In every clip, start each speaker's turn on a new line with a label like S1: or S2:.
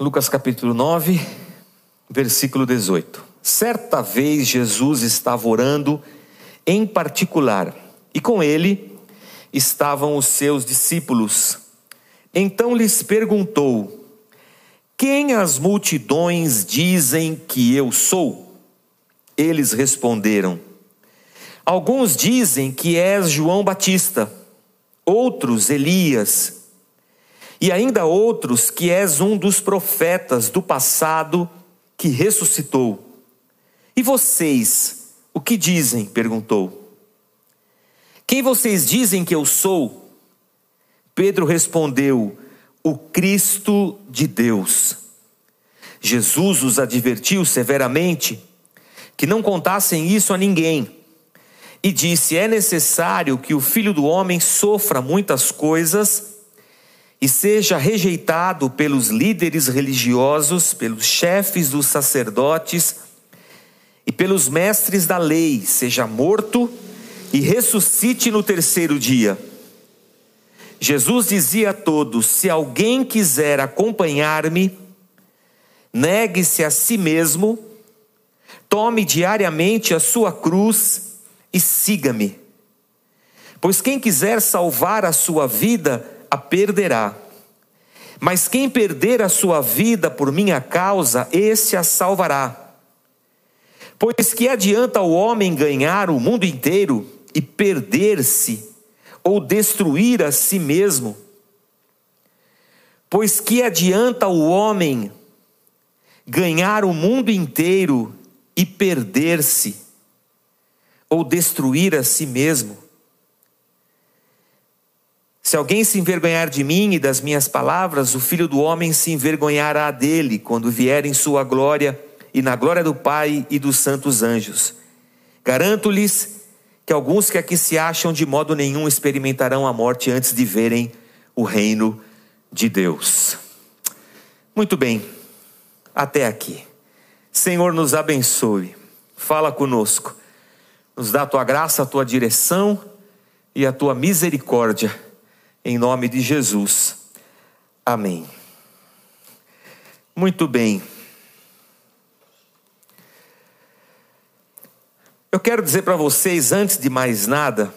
S1: Lucas capítulo 9, versículo 18. Certa vez Jesus estava orando em particular, e com ele estavam os seus discípulos. Então lhes perguntou: Quem as multidões dizem que eu sou? Eles responderam: Alguns dizem que és João Batista, outros Elias e ainda outros que és um dos profetas do passado que ressuscitou. E vocês, o que dizem? perguntou. Quem vocês dizem que eu sou? Pedro respondeu: O Cristo de Deus. Jesus os advertiu severamente que não contassem isso a ninguém. E disse: É necessário que o filho do homem sofra muitas coisas e seja rejeitado pelos líderes religiosos, pelos chefes dos sacerdotes e pelos mestres da lei, seja morto e ressuscite no terceiro dia. Jesus dizia a todos: Se alguém quiser acompanhar-me, negue-se a si mesmo, tome diariamente a sua cruz e siga-me. Pois quem quiser salvar a sua vida, a perderá. Mas quem perder a sua vida por minha causa, esse a salvará. Pois que adianta o homem ganhar o mundo inteiro e perder-se ou destruir a si mesmo? Pois que adianta o homem ganhar o mundo inteiro e perder-se ou destruir a si mesmo? Se alguém se envergonhar de mim e das minhas palavras, o filho do homem se envergonhará dele quando vier em sua glória e na glória do Pai e dos santos anjos. Garanto-lhes que alguns que aqui se acham de modo nenhum experimentarão a morte antes de verem o reino de Deus. Muito bem, até aqui. Senhor, nos abençoe, fala conosco, nos dá a tua graça, a tua direção e a tua misericórdia em nome de Jesus. Amém. Muito bem. Eu quero dizer para vocês, antes de mais nada,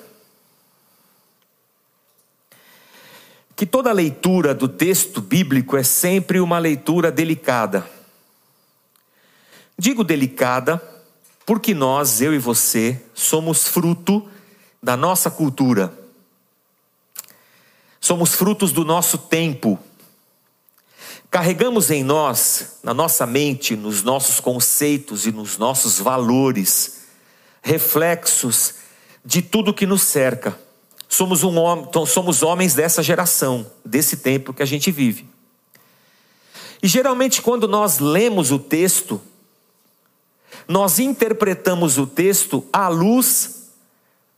S1: que toda leitura do texto bíblico é sempre uma leitura delicada. Digo delicada porque nós, eu e você, somos fruto da nossa cultura. Somos frutos do nosso tempo. Carregamos em nós, na nossa mente, nos nossos conceitos e nos nossos valores, reflexos de tudo que nos cerca. Somos, um, somos homens dessa geração, desse tempo que a gente vive. E geralmente, quando nós lemos o texto, nós interpretamos o texto à luz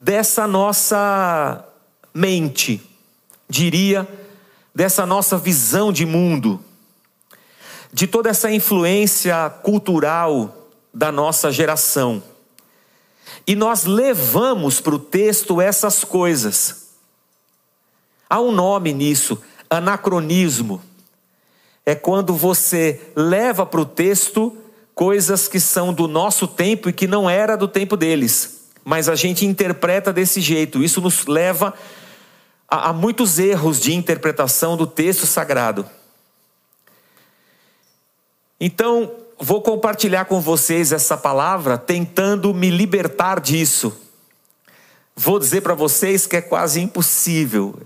S1: dessa nossa mente diria, dessa nossa visão de mundo, de toda essa influência cultural da nossa geração. E nós levamos para o texto essas coisas. Há um nome nisso, anacronismo. É quando você leva para o texto coisas que são do nosso tempo e que não era do tempo deles, mas a gente interpreta desse jeito. Isso nos leva há muitos erros de interpretação do texto sagrado. Então, vou compartilhar com vocês essa palavra tentando me libertar disso. Vou dizer para vocês que é quase impossível.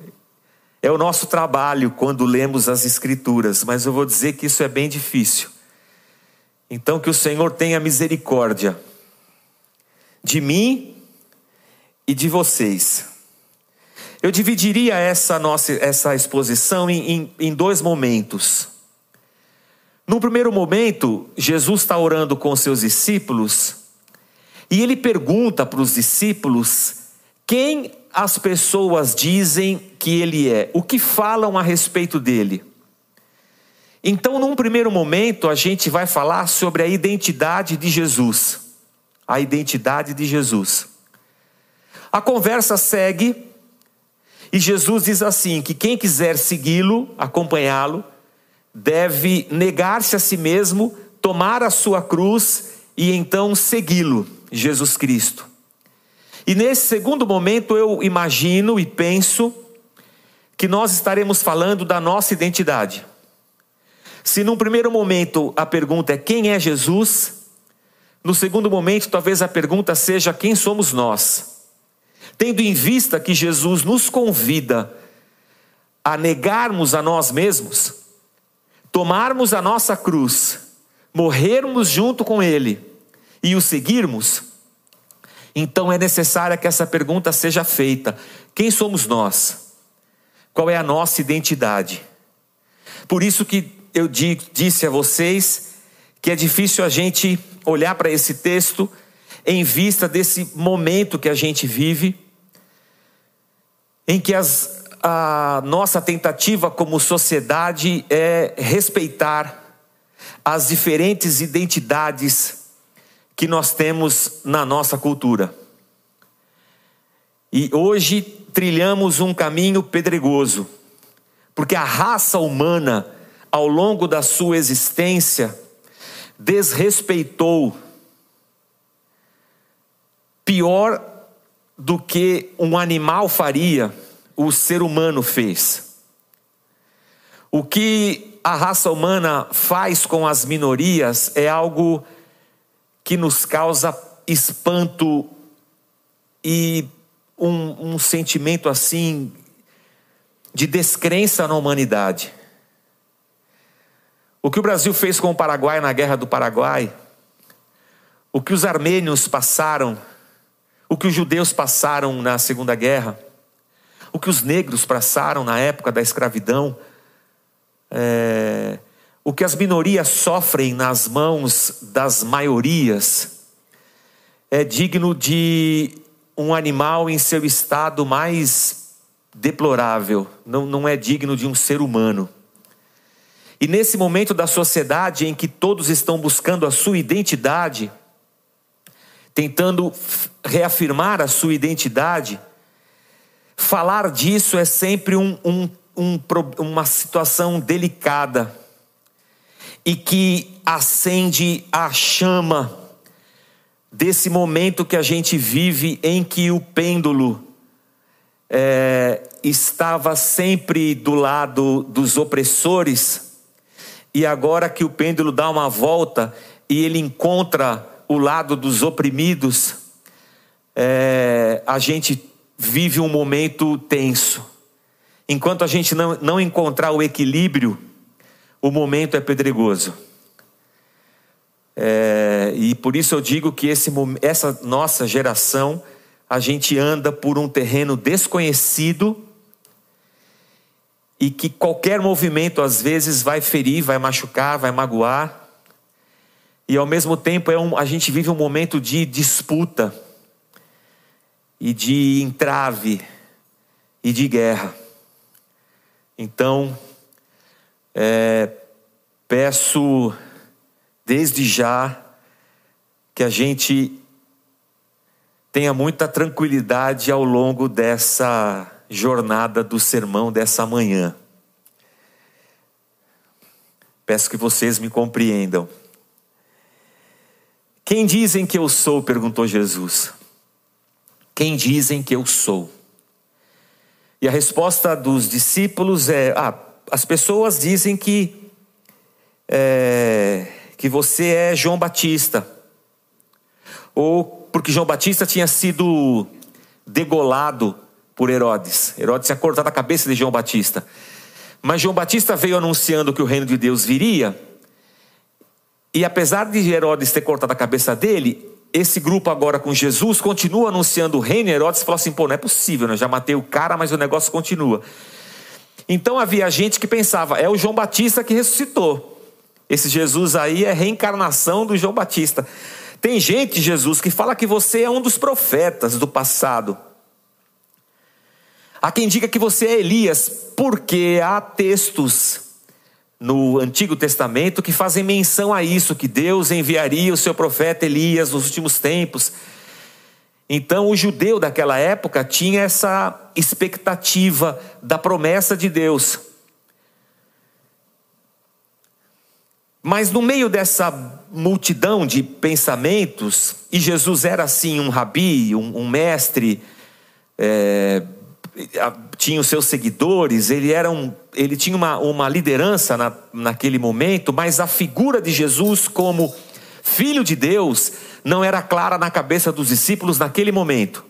S1: É o nosso trabalho quando lemos as Escrituras, mas eu vou dizer que isso é bem difícil. Então, que o Senhor tenha misericórdia de mim e de vocês. Eu dividiria essa nossa essa exposição em, em, em dois momentos. No primeiro momento, Jesus está orando com seus discípulos e ele pergunta para os discípulos quem as pessoas dizem que ele é, o que falam a respeito dele. Então, num primeiro momento, a gente vai falar sobre a identidade de Jesus. A identidade de Jesus. A conversa segue e Jesus diz assim: que quem quiser segui-lo, acompanhá-lo, deve negar-se a si mesmo, tomar a sua cruz e então segui-lo, Jesus Cristo. E nesse segundo momento eu imagino e penso que nós estaremos falando da nossa identidade. Se num primeiro momento a pergunta é quem é Jesus, no segundo momento talvez a pergunta seja quem somos nós. Tendo em vista que Jesus nos convida a negarmos a nós mesmos, tomarmos a nossa cruz, morrermos junto com Ele e o seguirmos, então é necessária que essa pergunta seja feita: quem somos nós? Qual é a nossa identidade? Por isso que eu disse a vocês que é difícil a gente olhar para esse texto em vista desse momento que a gente vive, em que as a nossa tentativa como sociedade é respeitar as diferentes identidades que nós temos na nossa cultura. E hoje trilhamos um caminho pedregoso, porque a raça humana, ao longo da sua existência, desrespeitou pior do que um animal faria o ser humano fez. O que a raça humana faz com as minorias é algo que nos causa espanto e um, um sentimento assim de descrença na humanidade. O que o Brasil fez com o Paraguai na Guerra do Paraguai, o que os armênios passaram, o que os judeus passaram na Segunda Guerra, o que os negros passaram na época da escravidão, é, o que as minorias sofrem nas mãos das maiorias, é digno de um animal em seu estado mais deplorável, não, não é digno de um ser humano. E nesse momento da sociedade em que todos estão buscando a sua identidade, tentando reafirmar a sua identidade, Falar disso é sempre um, um, um, uma situação delicada e que acende a chama desse momento que a gente vive em que o pêndulo é, estava sempre do lado dos opressores e agora que o pêndulo dá uma volta e ele encontra o lado dos oprimidos, é, a gente vive um momento tenso. Enquanto a gente não, não encontrar o equilíbrio, o momento é pedregoso. É, e por isso eu digo que esse, essa nossa geração, a gente anda por um terreno desconhecido e que qualquer movimento às vezes vai ferir, vai machucar, vai magoar. E ao mesmo tempo é um, a gente vive um momento de disputa e de entrave e de guerra. Então, é, peço desde já que a gente tenha muita tranquilidade ao longo dessa jornada do sermão dessa manhã. Peço que vocês me compreendam. Quem dizem que eu sou? perguntou Jesus. Quem dizem que eu sou? E a resposta dos discípulos é: ah, as pessoas dizem que, é, que você é João Batista. Ou porque João Batista tinha sido degolado por Herodes. Herodes tinha cortado a cabeça de João Batista. Mas João Batista veio anunciando que o reino de Deus viria. E apesar de Herodes ter cortado a cabeça dele, esse grupo agora com Jesus continua anunciando o reino, Herodes falou assim: pô, não é possível, né? já matei o cara, mas o negócio continua. Então havia gente que pensava: é o João Batista que ressuscitou. Esse Jesus aí é reencarnação do João Batista. Tem gente, Jesus, que fala que você é um dos profetas do passado. Há quem diga que você é Elias, porque há textos no Antigo Testamento que fazem menção a isso, que Deus enviaria o seu profeta Elias nos últimos tempos. Então, o judeu daquela época tinha essa expectativa da promessa de Deus. Mas no meio dessa multidão de pensamentos, e Jesus era assim um rabi, um, um mestre, é, tinha os seus seguidores, ele, era um, ele tinha uma, uma liderança na, naquele momento, mas a figura de Jesus como filho de Deus não era clara na cabeça dos discípulos naquele momento.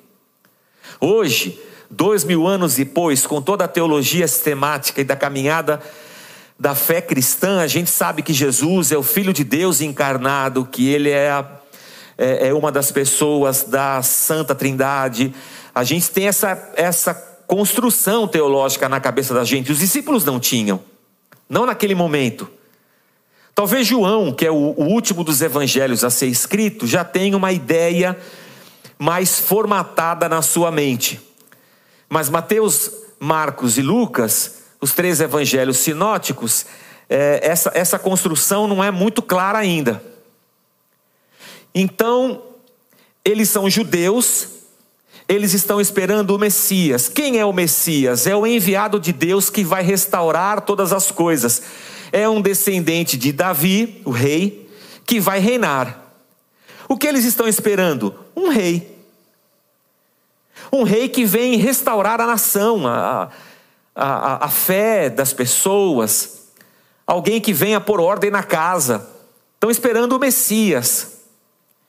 S1: Hoje, dois mil anos depois, com toda a teologia sistemática e da caminhada da fé cristã, a gente sabe que Jesus é o Filho de Deus encarnado, que ele é, a, é, é uma das pessoas da Santa Trindade. A gente tem essa, essa construção teológica na cabeça da gente. Os discípulos não tinham, não naquele momento. Talvez João, que é o, último dos evangelhos a ser escrito, já tenha uma ideia mais formatada na sua mente. Mas Mateus, Marcos e Lucas os três evangelhos sinóticos, é, essa, essa construção não é muito clara ainda. Então, eles são judeus, eles estão esperando o Messias. Quem é o Messias? É o enviado de Deus que vai restaurar todas as coisas. É um descendente de Davi, o rei, que vai reinar. O que eles estão esperando? Um rei. Um rei que vem restaurar a nação, a, a, a, fé das pessoas, alguém que venha por ordem na casa. Estão esperando o Messias.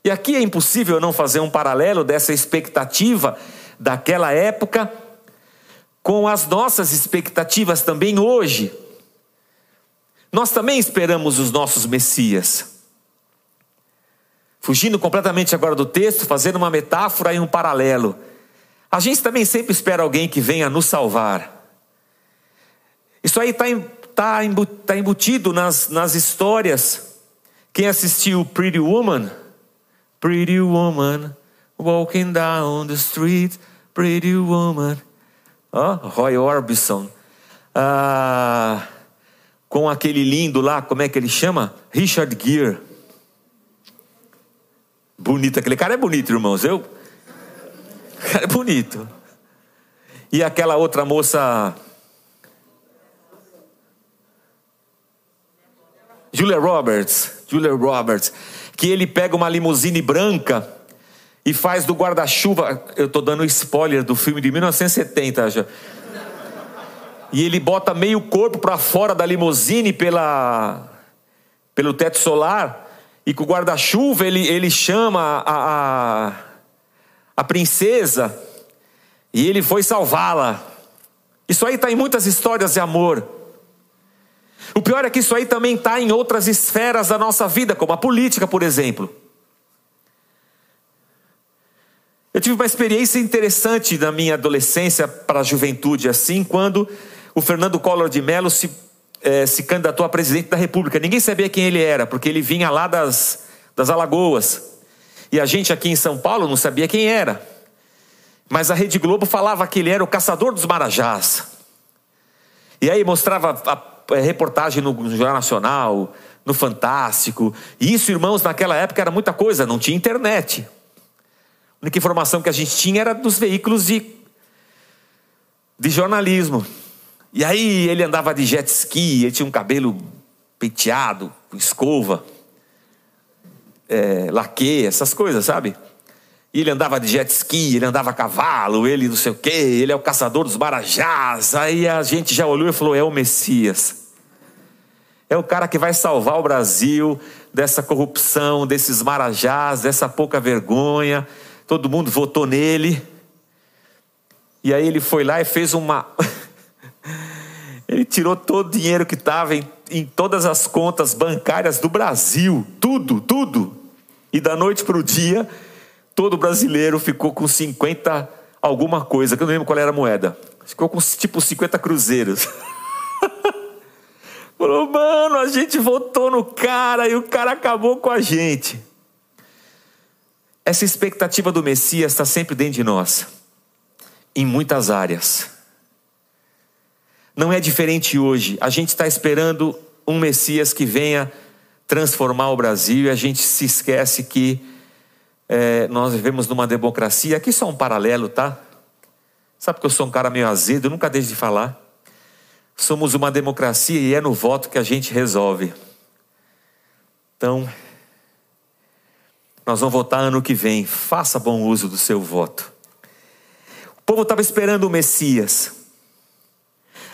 S1: E aqui é impossível não fazer um paralelo dessa expectativa daquela época com as nossas expectativas também hoje. Nós também esperamos os nossos Messias. Fugindo completamente agora do texto, fazendo uma metáfora e um paralelo. A gente também sempre espera alguém que venha nos salvar. Isso aí está tá, tá embutido nas, nas histórias. Quem assistiu Pretty Woman? Pretty Woman, walking down the street, Pretty Woman. Oh, Roy Orbison. Ah, com aquele lindo lá, como é que ele chama? Richard Gere. Bonito, aquele cara é bonito, irmãos. Eu. O cara é bonito. E aquela outra moça Julia Roberts, Julia Roberts, que ele pega uma limusine branca e faz do guarda-chuva. Eu estou dando spoiler do filme de 1970 já. E ele bota meio corpo para fora da limusine pela, pelo teto solar. E com o guarda-chuva ele, ele chama a, a, a princesa. E ele foi salvá-la. Isso aí está em muitas histórias de amor. O pior é que isso aí também está em outras esferas da nossa vida, como a política, por exemplo. Eu tive uma experiência interessante na minha adolescência para a juventude, assim, quando o Fernando Collor de Mello se, eh, se candidatou a presidente da República. Ninguém sabia quem ele era, porque ele vinha lá das, das Alagoas. E a gente aqui em São Paulo não sabia quem era. Mas a Rede Globo falava que ele era o caçador dos marajás. E aí mostrava a reportagem no Jornal Nacional, no Fantástico. E isso, irmãos, naquela época era muita coisa, não tinha internet. A única informação que a gente tinha era dos veículos de, de jornalismo. E aí ele andava de jet ski, ele tinha um cabelo penteado, com escova, é, laque, essas coisas, sabe? E ele andava de jet ski, ele andava a cavalo, ele não sei o quê, ele é o caçador dos marajás. Aí a gente já olhou e falou: é o Messias. É o cara que vai salvar o Brasil dessa corrupção, desses marajás, dessa pouca vergonha. Todo mundo votou nele. E aí ele foi lá e fez uma. ele tirou todo o dinheiro que estava em, em todas as contas bancárias do Brasil. Tudo, tudo. E da noite para o dia todo brasileiro ficou com 50 alguma coisa, que eu não lembro qual era a moeda. Ficou com tipo 50 cruzeiros. Falou, mano, a gente votou no cara e o cara acabou com a gente. Essa expectativa do Messias está sempre dentro de nós, em muitas áreas. Não é diferente hoje. A gente está esperando um Messias que venha transformar o Brasil e a gente se esquece que é, nós vivemos numa democracia, aqui só um paralelo, tá? Sabe que eu sou um cara meio azedo, eu nunca deixo de falar. Somos uma democracia e é no voto que a gente resolve. Então, nós vamos votar ano que vem. Faça bom uso do seu voto. O povo estava esperando o Messias.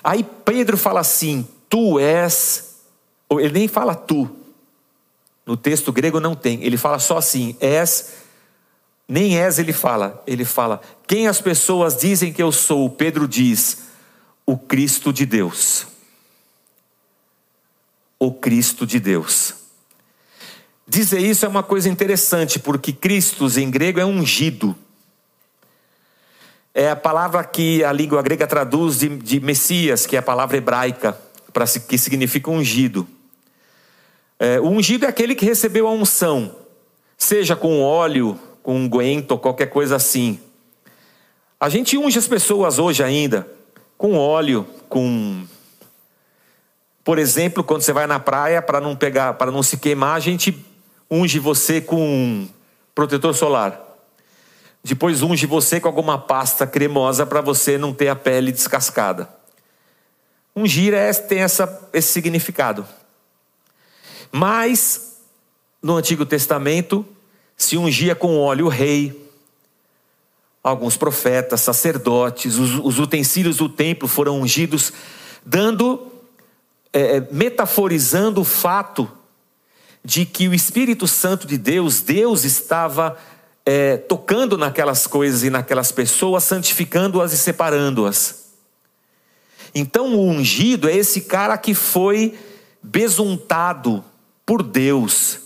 S1: Aí Pedro fala assim: Tu és. Ele nem fala tu. No texto grego não tem. Ele fala só assim: És. Nem és ele fala. Ele fala: Quem as pessoas dizem que eu sou? Pedro diz: O Cristo de Deus. O Cristo de Deus. Dizer isso é uma coisa interessante, porque Cristos em grego é ungido. É a palavra que a língua grega traduz de, de Messias, que é a palavra hebraica, para que significa ungido. É, o ungido é aquele que recebeu a unção, seja com óleo, com unguento ou qualquer coisa assim. A gente unge as pessoas hoje ainda com óleo, com por exemplo, quando você vai na praia para não pegar, para não se queimar, a gente unge você com protetor solar. Depois unge você com alguma pasta cremosa para você não ter a pele descascada. Ungir é, tem essa, esse significado. Mas, no Antigo Testamento, se ungia com óleo o rei, alguns profetas, sacerdotes, os, os utensílios do templo foram ungidos, dando, é, é metaforizando o fato de que o Espírito Santo de Deus, Deus estava é, tocando naquelas coisas e naquelas pessoas, santificando-as e separando-as. Então, o ungido é esse cara que foi besuntado por Deus,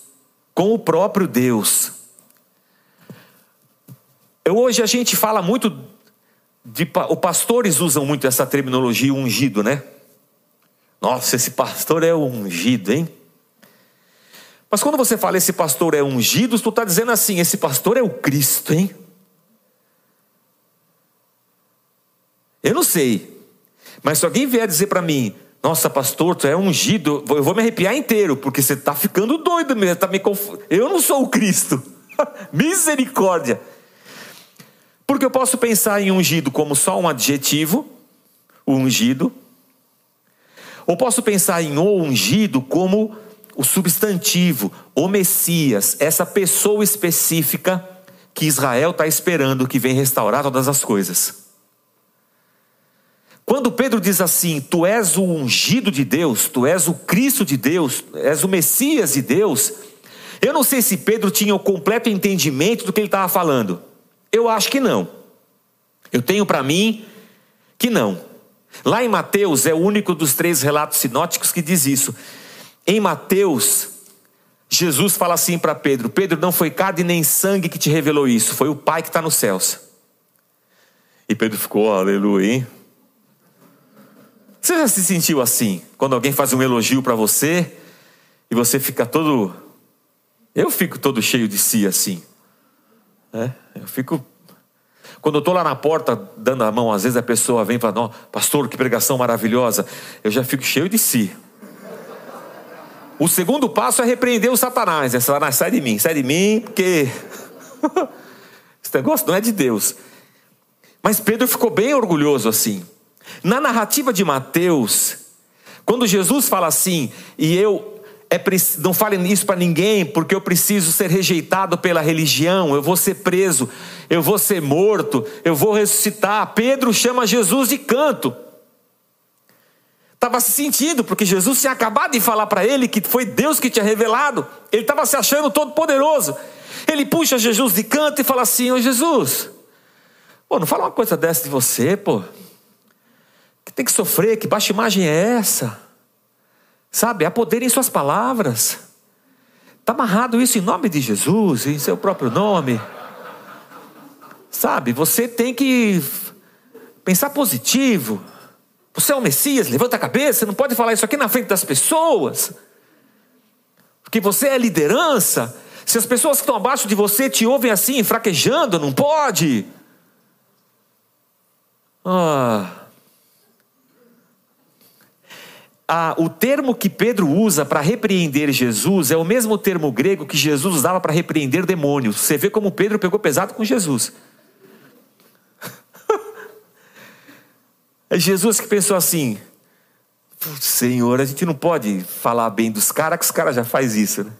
S1: com o próprio Deus. Hoje a gente fala muito de, os pastores usam muito essa terminologia ungido, né? Nossa, esse pastor é ungido, hein? Mas quando você fala esse pastor é ungido, tu está dizendo assim: esse pastor é o Cristo, hein? Eu não sei. Mas se alguém vier dizer para mim, nossa, pastor, tu é ungido, eu vou me arrepiar inteiro, porque você está ficando doido mesmo, tá me conf... Eu não sou o Cristo. Misericórdia. Porque eu posso pensar em ungido como só um adjetivo, ungido. Ou posso pensar em o ungido como o substantivo, o Messias, essa pessoa específica que Israel está esperando que vem restaurar todas as coisas. Quando Pedro diz assim: Tu és o ungido de Deus, tu és o Cristo de Deus, és o Messias de Deus, eu não sei se Pedro tinha o completo entendimento do que ele estava falando. Eu acho que não. Eu tenho para mim que não. Lá em Mateus é o único dos três relatos sinóticos que diz isso. Em Mateus, Jesus fala assim para Pedro: Pedro, não foi carne nem sangue que te revelou isso, foi o Pai que está nos céus. E Pedro ficou, aleluia, hein? Você já se sentiu assim? Quando alguém faz um elogio para você e você fica todo. Eu fico todo cheio de si assim. É, eu fico. Quando eu estou lá na porta dando a mão, às vezes a pessoa vem e fala: Pastor, que pregação maravilhosa. Eu já fico cheio de si. O segundo passo é repreender o Satanás. É Satanás, sai de mim, sai de mim, porque esse negócio não é de Deus. Mas Pedro ficou bem orgulhoso assim. Na narrativa de Mateus, quando Jesus fala assim, e eu é, não fale isso para ninguém, porque eu preciso ser rejeitado pela religião, eu vou ser preso, eu vou ser morto, eu vou ressuscitar. Pedro chama Jesus de canto. Estava se sentindo, porque Jesus tinha acabado de falar para ele que foi Deus que tinha revelado. Ele estava se achando todo poderoso. Ele puxa Jesus de canto e fala assim: Ô Jesus, pô, não fala uma coisa dessa de você, pô. Que tem que sofrer, que baixa imagem é essa? Sabe, há poder em suas palavras. Está amarrado isso em nome de Jesus, em seu próprio nome. Sabe, você tem que pensar positivo. Você é o Messias, levanta a cabeça, não pode falar isso aqui na frente das pessoas. Porque você é liderança. Se as pessoas que estão abaixo de você te ouvem assim, fraquejando, não pode. Ah. O termo que Pedro usa para repreender Jesus é o mesmo termo grego que Jesus usava para repreender demônios. Você vê como Pedro pegou pesado com Jesus. É Jesus que pensou assim: Senhor, a gente não pode falar bem dos caras, que os caras já faz isso, né?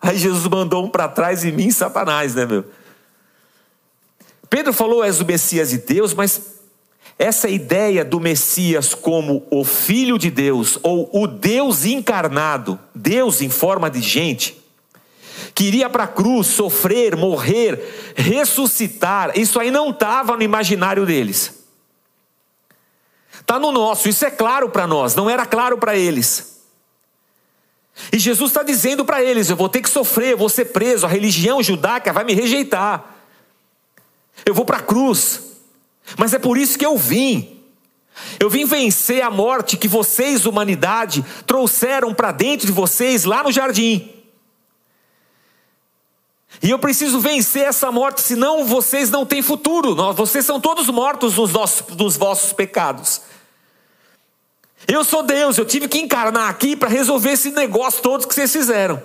S1: Aí Jesus mandou um para trás em mim, Satanás, né, meu? Pedro falou: és o Messias de Deus, mas essa ideia do Messias como o Filho de Deus, ou o Deus encarnado, Deus em forma de gente, que iria para a cruz, sofrer, morrer, ressuscitar, isso aí não estava no imaginário deles. Está no nosso, isso é claro para nós, não era claro para eles. E Jesus está dizendo para eles: eu vou ter que sofrer, eu vou ser preso, a religião judaica vai me rejeitar, eu vou para a cruz, mas é por isso que eu vim. Eu vim vencer a morte que vocês, humanidade, trouxeram para dentro de vocês lá no jardim. E eu preciso vencer essa morte, senão vocês não têm futuro. Vocês são todos mortos nos, nossos, nos vossos pecados. Eu sou Deus, eu tive que encarnar aqui para resolver esse negócio todo que vocês fizeram.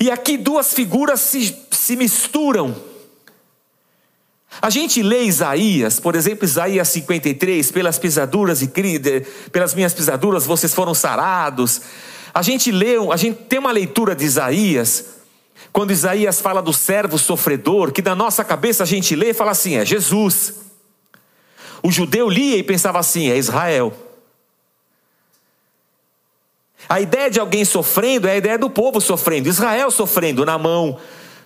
S1: E aqui duas figuras se, se misturam. A gente lê Isaías, por exemplo, Isaías 53, pelas pisaduras e pelas minhas pisaduras vocês foram sarados. A gente lê, a gente tem uma leitura de Isaías, quando Isaías fala do servo sofredor, que na nossa cabeça a gente lê e fala assim: é Jesus. O judeu lia e pensava assim: é Israel. A ideia de alguém sofrendo é a ideia do povo sofrendo, Israel sofrendo na mão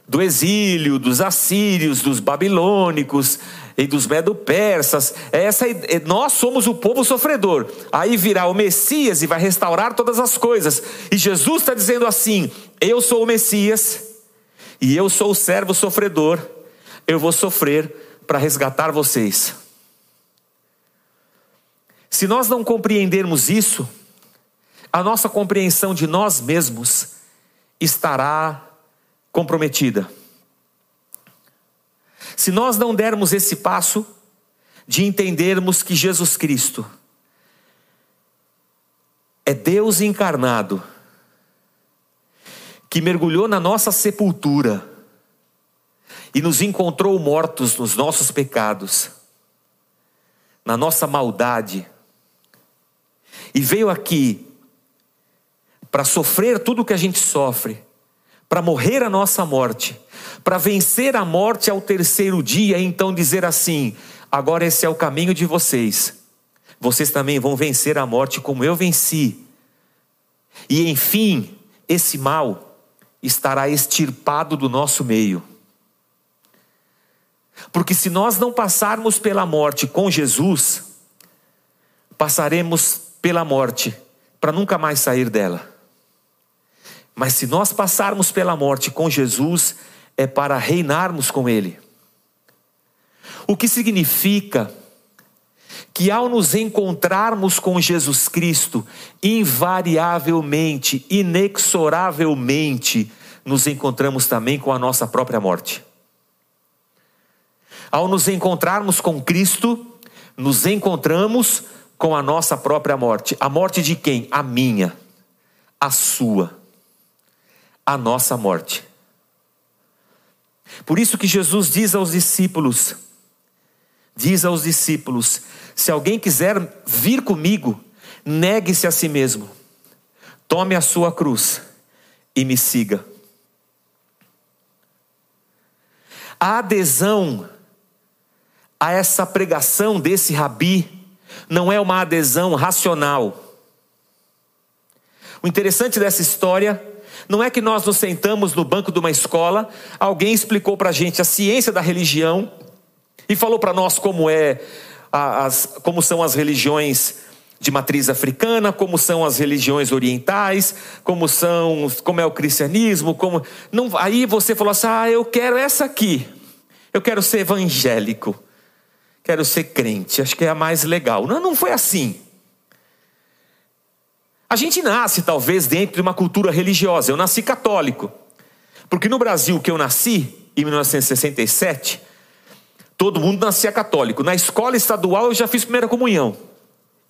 S1: do exílio, dos assírios, dos babilônicos e dos medo-persas. É essa, é, nós somos o povo sofredor. Aí virá o Messias e vai restaurar todas as coisas. E Jesus está dizendo assim: Eu sou o Messias e eu sou o servo sofredor. Eu vou sofrer para resgatar vocês. Se nós não compreendermos isso, a nossa compreensão de nós mesmos estará comprometida. Se nós não dermos esse passo de entendermos que Jesus Cristo é Deus encarnado, que mergulhou na nossa sepultura e nos encontrou mortos nos nossos pecados, na nossa maldade, e veio aqui para sofrer tudo o que a gente sofre, para morrer a nossa morte, para vencer a morte ao terceiro dia, e então dizer assim: agora esse é o caminho de vocês. Vocês também vão vencer a morte como eu venci. E enfim, esse mal estará extirpado do nosso meio. Porque se nós não passarmos pela morte com Jesus, passaremos pela morte para nunca mais sair dela. Mas se nós passarmos pela morte com Jesus, é para reinarmos com Ele. O que significa que ao nos encontrarmos com Jesus Cristo, invariavelmente, inexoravelmente, nos encontramos também com a nossa própria morte. Ao nos encontrarmos com Cristo, nos encontramos com a nossa própria morte. A morte de quem? A minha, a sua a nossa morte. Por isso que Jesus diz aos discípulos: diz aos discípulos: se alguém quiser vir comigo, negue-se a si mesmo, tome a sua cruz e me siga. A adesão a essa pregação desse rabi não é uma adesão racional. O interessante dessa história não é que nós nos sentamos no banco de uma escola, alguém explicou para a gente a ciência da religião e falou para nós como é as, como são as religiões de matriz africana, como são as religiões orientais, como são, como é o cristianismo, como não, aí você falou assim: "Ah, eu quero essa aqui. Eu quero ser evangélico. Quero ser crente. Acho que é a mais legal". Não, não foi assim. A gente nasce, talvez, dentro de uma cultura religiosa. Eu nasci católico. Porque no Brasil que eu nasci, em 1967, todo mundo nascia católico. Na escola estadual eu já fiz primeira comunhão.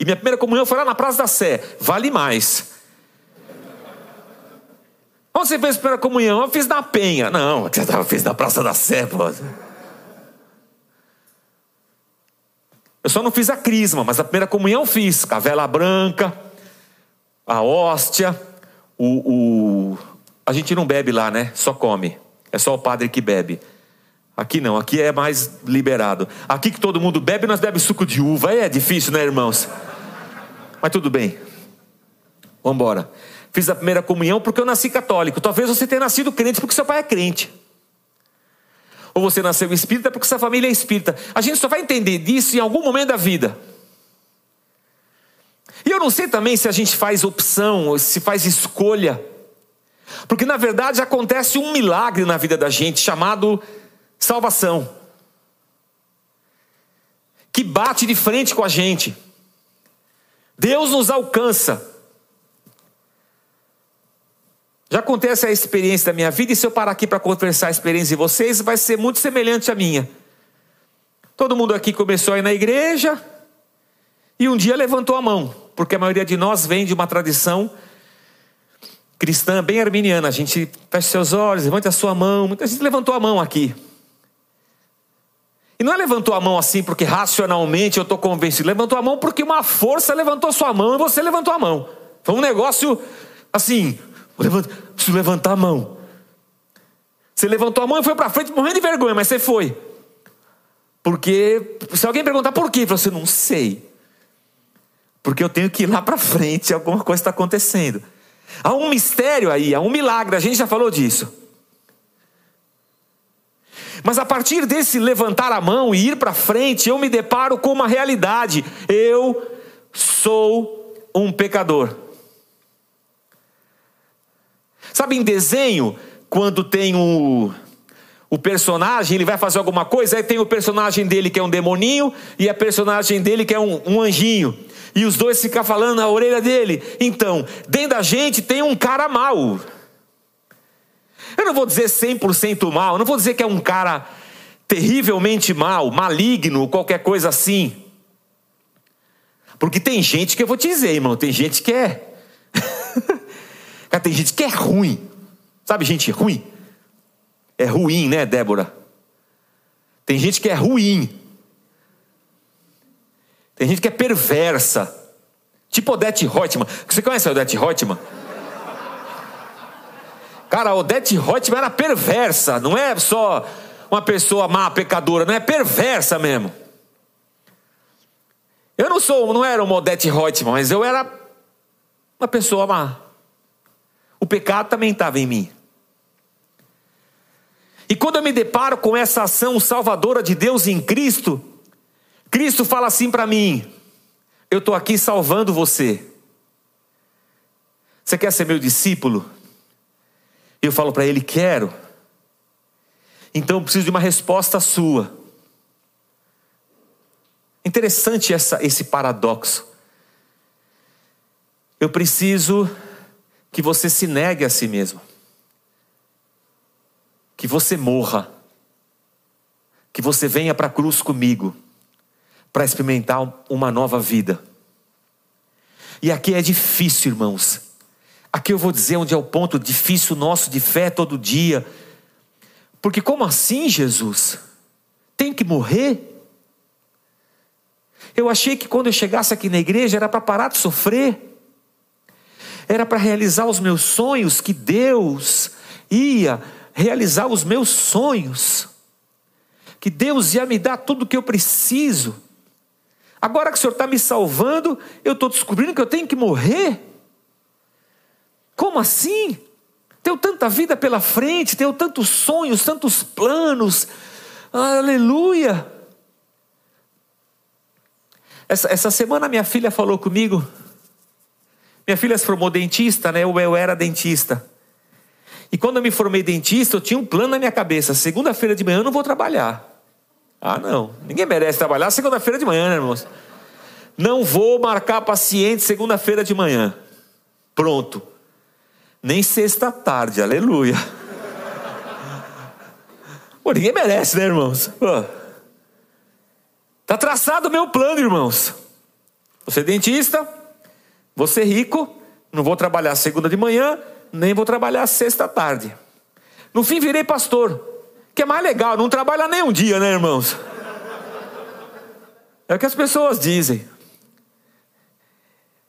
S1: E minha primeira comunhão foi lá na Praça da Sé. Vale mais. Onde você fez primeira comunhão? Eu fiz na Penha. Não, eu fiz na Praça da Sé, pô. Eu só não fiz a crisma, mas a primeira comunhão eu fiz. Cavela branca, a hóstia, o, o, a gente não bebe lá, né? Só come. É só o padre que bebe. Aqui não, aqui é mais liberado. Aqui que todo mundo bebe, nós bebemos suco de uva. É difícil, né, irmãos? Mas tudo bem. Vamos embora. Fiz a primeira comunhão porque eu nasci católico. Talvez você tenha nascido crente porque seu pai é crente. Ou você nasceu espírita porque sua família é espírita. A gente só vai entender disso em algum momento da vida. E eu não sei também se a gente faz opção, se faz escolha. Porque na verdade acontece um milagre na vida da gente chamado salvação. Que bate de frente com a gente. Deus nos alcança. Já acontece a experiência da minha vida, e se eu parar aqui para conversar a experiência de vocês, vai ser muito semelhante à minha. Todo mundo aqui começou a ir na igreja e um dia levantou a mão porque a maioria de nós vem de uma tradição cristã bem arminiana. A gente fecha seus olhos, levanta a sua mão. Muita gente levantou a mão aqui. E não é levantou a mão assim porque racionalmente eu estou convencido. Levantou a mão porque uma força levantou sua mão e você levantou a mão. Foi um negócio assim. Preciso levantar a mão. Você levantou a mão e foi para frente morrendo de vergonha, mas você foi. Porque se alguém perguntar por quê, você não sei porque eu tenho que ir lá para frente, alguma coisa está acontecendo. Há um mistério aí, há um milagre, a gente já falou disso. Mas a partir desse levantar a mão e ir para frente, eu me deparo com uma realidade: eu sou um pecador. Sabe em desenho, quando tem o, o personagem, ele vai fazer alguma coisa, aí tem o personagem dele que é um demoninho e a personagem dele que é um, um anjinho e os dois ficam falando na orelha dele. Então, dentro da gente tem um cara mau. Eu não vou dizer 100% mal, não vou dizer que é um cara terrivelmente mal, maligno, qualquer coisa assim. Porque tem gente que eu vou te dizer, irmão, tem gente que é. tem gente que é ruim. Sabe, gente ruim? É ruim, né, Débora? Tem gente que é ruim. Tem gente que é perversa. Tipo Odete Reutemann. Você conhece a Odete Reutemann? Cara, a Odete Reutemann era perversa. Não é só uma pessoa má, pecadora. Não é perversa mesmo. Eu não sou, não era uma Odete Reutemann, mas eu era uma pessoa má. O pecado também estava em mim. E quando eu me deparo com essa ação salvadora de Deus em Cristo, Cristo fala assim para mim: Eu estou aqui salvando você. Você quer ser meu discípulo? Eu falo para ele: Quero. Então eu preciso de uma resposta sua. Interessante essa, esse paradoxo. Eu preciso que você se negue a si mesmo, que você morra, que você venha para a cruz comigo para experimentar uma nova vida. E aqui é difícil, irmãos. Aqui eu vou dizer onde é o ponto difícil nosso de fé todo dia. Porque como assim, Jesus? Tem que morrer? Eu achei que quando eu chegasse aqui na igreja era para parar de sofrer. Era para realizar os meus sonhos, que Deus ia realizar os meus sonhos. Que Deus ia me dar tudo o que eu preciso. Agora que o Senhor está me salvando, eu estou descobrindo que eu tenho que morrer? Como assim? Tenho tanta vida pela frente, tenho tantos sonhos, tantos planos. Aleluia! Essa, essa semana minha filha falou comigo. Minha filha se formou dentista, né? Eu, eu era dentista. E quando eu me formei dentista, eu tinha um plano na minha cabeça. Segunda-feira de manhã eu não vou trabalhar. Ah, não. Ninguém merece trabalhar segunda-feira de manhã, né, irmãos? Não vou marcar paciente segunda-feira de manhã. Pronto. Nem sexta tarde, aleluia. Pô, ninguém merece, né, irmãos? Pô. Tá traçado o meu plano, irmãos. Vou ser dentista, vou ser rico, não vou trabalhar segunda de manhã, nem vou trabalhar sexta tarde. No fim, virei pastor. Que é mais legal, não trabalha nem um dia, né, irmãos? É o que as pessoas dizem.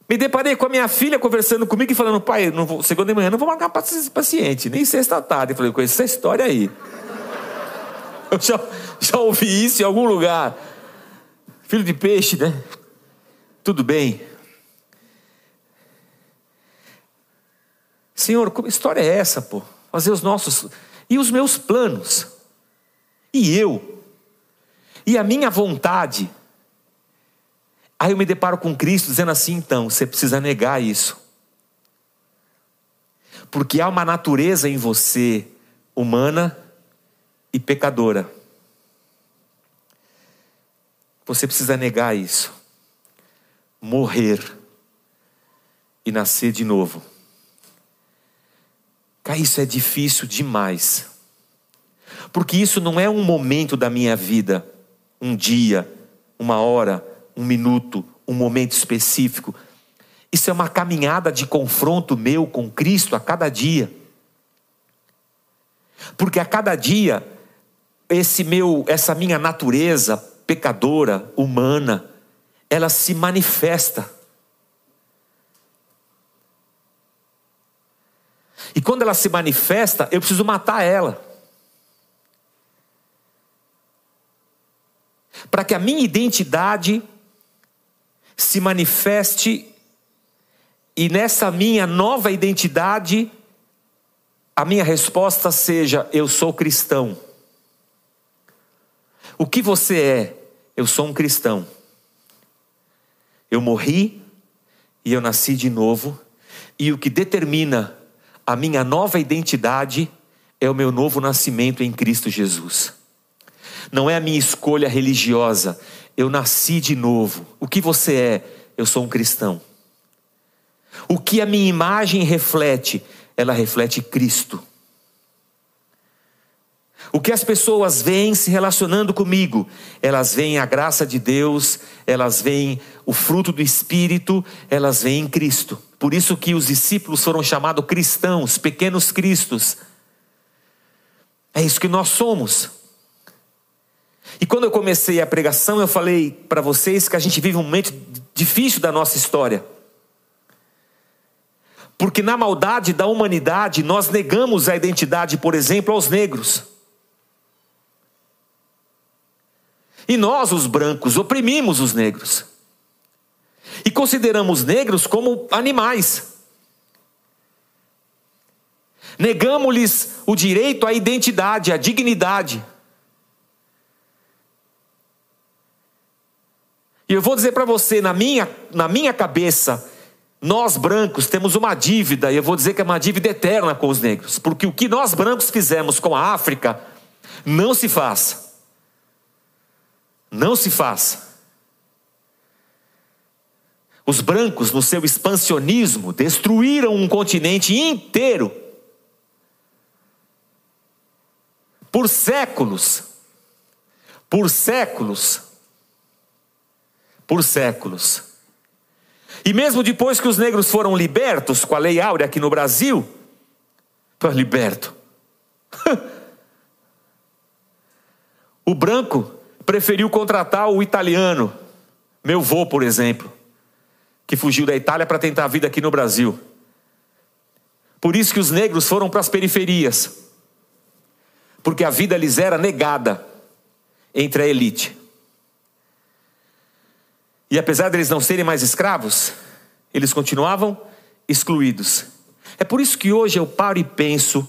S1: Me deparei com a minha filha conversando comigo e falando, pai, não vou, segunda de manhã não vou marcar paciente, nem sexta tarde. Eu falei, conheço essa história aí. Eu já, já ouvi isso em algum lugar. Filho de peixe, né? Tudo bem. Senhor, que história é essa, pô? Fazer os nossos. E os meus planos? E eu? E a minha vontade? Aí eu me deparo com Cristo dizendo assim: então, você precisa negar isso. Porque há uma natureza em você humana e pecadora. Você precisa negar isso. Morrer e nascer de novo. Cara, isso é difícil demais. Porque isso não é um momento da minha vida, um dia, uma hora, um minuto, um momento específico. Isso é uma caminhada de confronto meu com Cristo a cada dia. Porque a cada dia esse meu, essa minha natureza pecadora, humana, ela se manifesta. E quando ela se manifesta, eu preciso matar ela. Para que a minha identidade se manifeste e nessa minha nova identidade a minha resposta seja: eu sou cristão. O que você é? Eu sou um cristão. Eu morri e eu nasci de novo, e o que determina a minha nova identidade é o meu novo nascimento em Cristo Jesus. Não é a minha escolha religiosa, eu nasci de novo. O que você é? Eu sou um cristão. O que a minha imagem reflete? Ela reflete Cristo. O que as pessoas veem se relacionando comigo? Elas veem a graça de Deus, elas veem o fruto do Espírito, elas veem Cristo. Por isso que os discípulos foram chamados cristãos, pequenos cristos. É isso que nós somos. E quando eu comecei a pregação, eu falei para vocês que a gente vive um momento difícil da nossa história. Porque na maldade da humanidade, nós negamos a identidade, por exemplo, aos negros. E nós, os brancos, oprimimos os negros. E consideramos negros como animais. Negamos-lhes o direito à identidade, à dignidade. E eu vou dizer para você, na minha, na minha cabeça, nós brancos temos uma dívida, e eu vou dizer que é uma dívida eterna com os negros, porque o que nós brancos fizemos com a África não se faz. Não se faz. Os brancos, no seu expansionismo, destruíram um continente inteiro. Por séculos. Por séculos por séculos. E mesmo depois que os negros foram libertos com a Lei Áurea aqui no Brasil, liberto. o branco preferiu contratar o italiano, meu vô, por exemplo, que fugiu da Itália para tentar a vida aqui no Brasil. Por isso que os negros foram para as periferias, porque a vida lhes era negada entre a elite. E apesar deles não serem mais escravos, eles continuavam excluídos. É por isso que hoje eu paro e penso,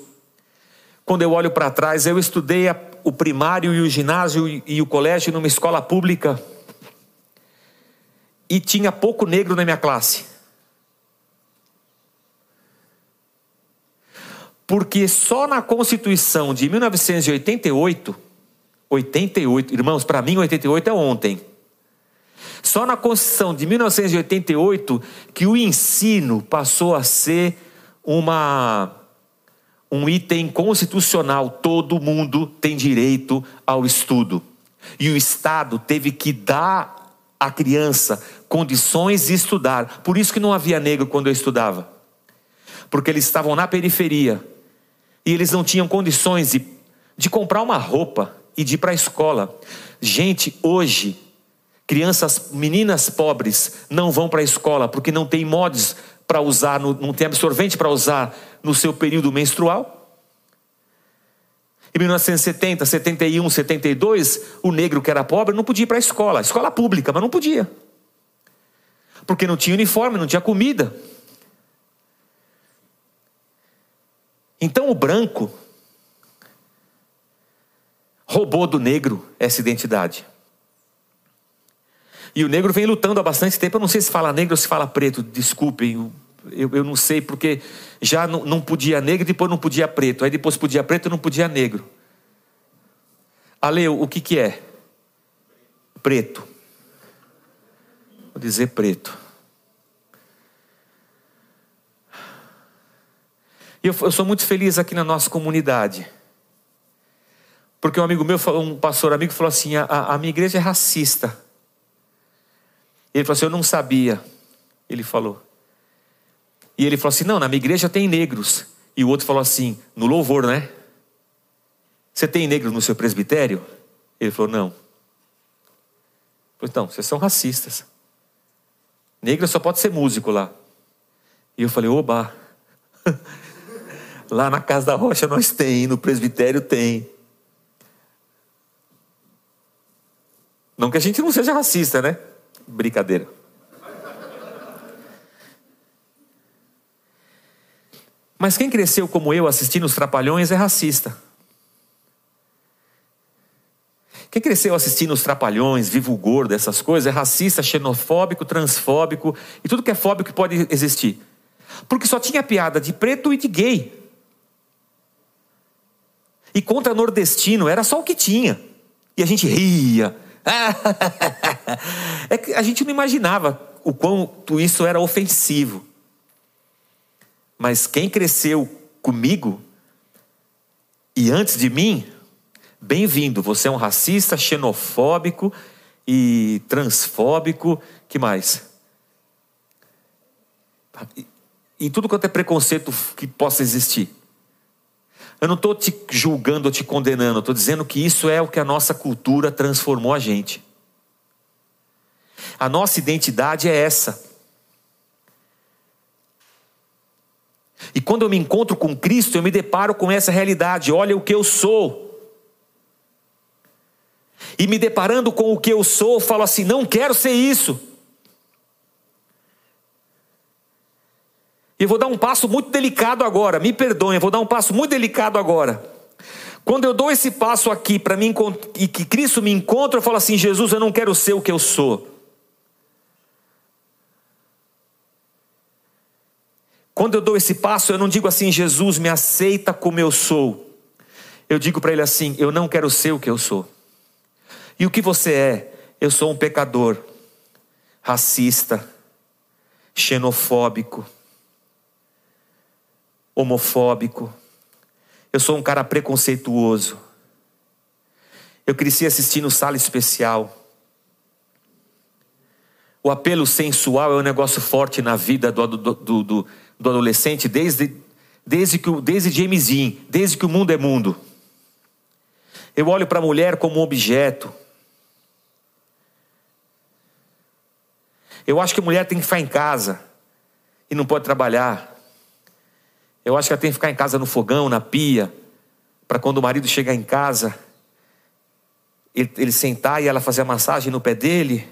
S1: quando eu olho para trás, eu estudei o primário e o ginásio e o colégio numa escola pública e tinha pouco negro na minha classe. Porque só na Constituição de 1988, 88, irmãos, para mim 88 é ontem. Só na Constituição de 1988 que o ensino passou a ser uma um item constitucional, todo mundo tem direito ao estudo. E o Estado teve que dar à criança condições de estudar. Por isso que não havia negro quando eu estudava. Porque eles estavam na periferia e eles não tinham condições de, de comprar uma roupa e de ir para a escola. Gente, hoje Crianças, meninas pobres não vão para a escola porque não tem mods para usar, não tem absorvente para usar no seu período menstrual. Em 1970, 71, 72, o negro que era pobre não podia ir para a escola, escola pública, mas não podia. Porque não tinha uniforme, não tinha comida. Então o branco roubou do negro essa identidade. E o negro vem lutando há bastante tempo. Eu não sei se fala negro ou se fala preto, desculpem. Eu, eu não sei, porque já não, não podia negro, depois não podia preto. Aí depois podia preto e não podia negro. Aleu, o que, que é? Preto. Vou dizer preto. E eu, eu sou muito feliz aqui na nossa comunidade. Porque um amigo meu, um pastor amigo, falou assim: a, a minha igreja é racista. Ele falou assim: Eu não sabia. Ele falou. E ele falou assim: Não, na minha igreja tem negros. E o outro falou assim: No louvor, né? Você tem negros no seu presbitério? Ele falou: Não. Então, vocês são racistas. Negro só pode ser músico lá. E eu falei: Oba. Lá na Casa da Rocha nós tem, no presbitério tem. Não que a gente não seja racista, né? Brincadeira. Mas quem cresceu como eu assistindo os Trapalhões é racista. Quem cresceu assistindo os Trapalhões, Vivo Gordo, essas coisas, é racista, xenofóbico, transfóbico e tudo que é fóbico que pode existir. Porque só tinha piada de preto e de gay. E contra nordestino era só o que tinha. E a gente ria. é que a gente não imaginava o quanto isso era ofensivo. Mas quem cresceu comigo e antes de mim, bem-vindo. Você é um racista, xenofóbico e transfóbico. Que mais? E, e tudo quanto é preconceito que possa existir. Eu não estou te julgando ou te condenando, estou dizendo que isso é o que a nossa cultura transformou a gente. A nossa identidade é essa. E quando eu me encontro com Cristo, eu me deparo com essa realidade: olha o que eu sou. E me deparando com o que eu sou, eu falo assim: não quero ser isso. E vou dar um passo muito delicado agora, me perdoem, eu vou dar um passo muito delicado agora. Quando eu dou esse passo aqui para mim e que Cristo me encontra, eu falo assim: Jesus, eu não quero ser o que eu sou. Quando eu dou esse passo, eu não digo assim: Jesus, me aceita como eu sou. Eu digo para ele assim: eu não quero ser o que eu sou. E o que você é? Eu sou um pecador, racista, xenofóbico homofóbico. Eu sou um cara preconceituoso. Eu cresci assistindo sala especial. O apelo sensual é um negócio forte na vida do, do, do, do, do adolescente desde, desde, que, desde James Dean, desde que o mundo é mundo. Eu olho para a mulher como um objeto. Eu acho que a mulher tem que ficar em casa e não pode trabalhar. Eu acho que ela tem que ficar em casa no fogão, na pia, para quando o marido chegar em casa, ele, ele sentar e ela fazer a massagem no pé dele